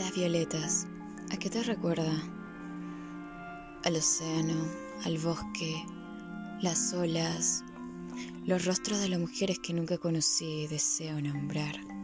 las violetas, ¿a qué te recuerda? Al océano, al bosque, las olas, los rostros de las mujeres que nunca conocí y deseo nombrar.